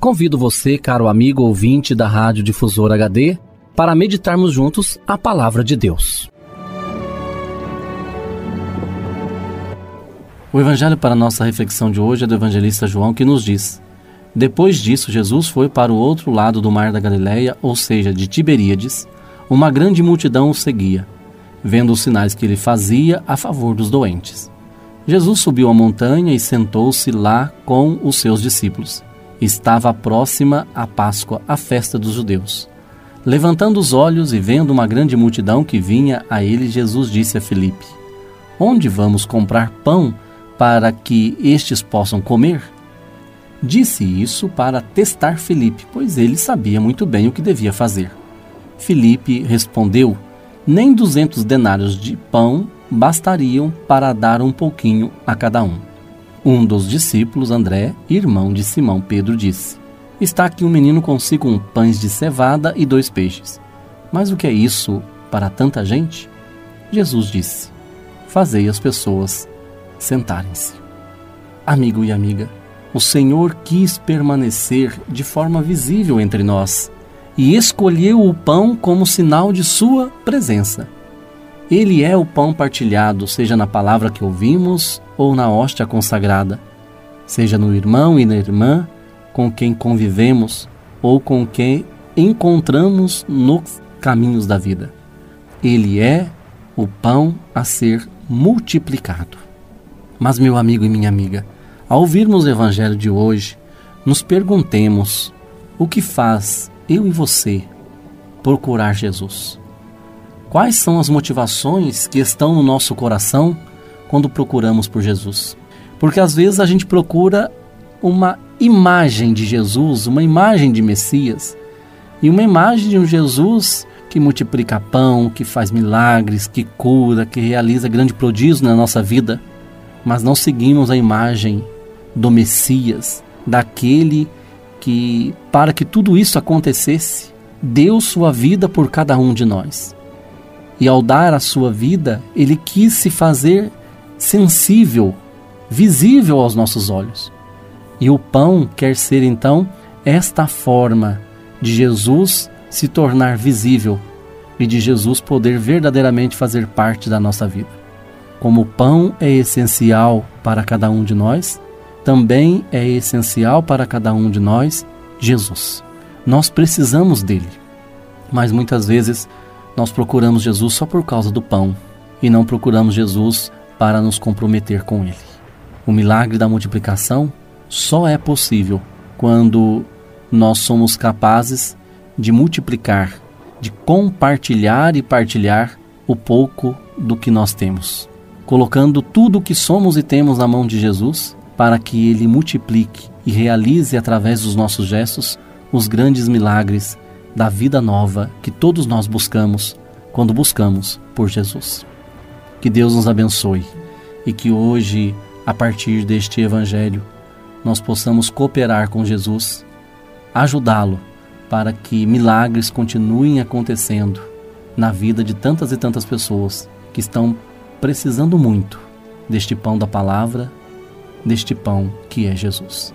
Convido você, caro amigo ouvinte da Rádio Difusor HD, para meditarmos juntos a palavra de Deus. O evangelho para nossa reflexão de hoje é do evangelista João que nos diz: Depois disso, Jesus foi para o outro lado do mar da Galileia, ou seja, de Tiberíades. Uma grande multidão o seguia, vendo os sinais que ele fazia a favor dos doentes. Jesus subiu a montanha e sentou-se lá com os seus discípulos. Estava próxima a Páscoa, a festa dos judeus. Levantando os olhos e vendo uma grande multidão que vinha a ele, Jesus disse a Filipe: Onde vamos comprar pão para que estes possam comer? Disse isso para testar Filipe, pois ele sabia muito bem o que devia fazer. Filipe respondeu: Nem duzentos denários de pão bastariam para dar um pouquinho a cada um. Um dos discípulos, André, irmão de Simão Pedro, disse: Está aqui um menino consigo um pães de cevada e dois peixes. Mas o que é isso para tanta gente? Jesus disse: Fazei as pessoas sentarem-se. Amigo e amiga, o Senhor quis permanecer de forma visível entre nós e escolheu o pão como sinal de sua presença. Ele é o pão partilhado, seja na palavra que ouvimos ou na hóstia consagrada, seja no irmão e na irmã com quem convivemos ou com quem encontramos nos caminhos da vida. Ele é o pão a ser multiplicado. Mas, meu amigo e minha amiga, ao ouvirmos o Evangelho de hoje, nos perguntemos o que faz eu e você procurar Jesus. Quais são as motivações que estão no nosso coração quando procuramos por Jesus? Porque às vezes a gente procura uma imagem de Jesus, uma imagem de Messias, e uma imagem de um Jesus que multiplica pão, que faz milagres, que cura, que realiza grande prodígio na nossa vida, mas não seguimos a imagem do Messias, daquele que, para que tudo isso acontecesse, deu sua vida por cada um de nós. E ao dar a sua vida, ele quis se fazer sensível, visível aos nossos olhos. E o pão quer ser então esta forma de Jesus se tornar visível e de Jesus poder verdadeiramente fazer parte da nossa vida. Como o pão é essencial para cada um de nós, também é essencial para cada um de nós Jesus. Nós precisamos dele, mas muitas vezes nós procuramos Jesus só por causa do pão e não procuramos Jesus para nos comprometer com Ele. O milagre da multiplicação só é possível quando nós somos capazes de multiplicar, de compartilhar e partilhar o pouco do que nós temos. colocando tudo o que somos e temos na mão de Jesus para que ele multiplique e realize através dos nossos gestos os grandes milagres da vida nova que todos nós buscamos quando buscamos por Jesus. Que Deus nos abençoe e que hoje, a partir deste Evangelho, nós possamos cooperar com Jesus, ajudá-lo para que milagres continuem acontecendo na vida de tantas e tantas pessoas que estão precisando muito deste pão da palavra, deste pão que é Jesus.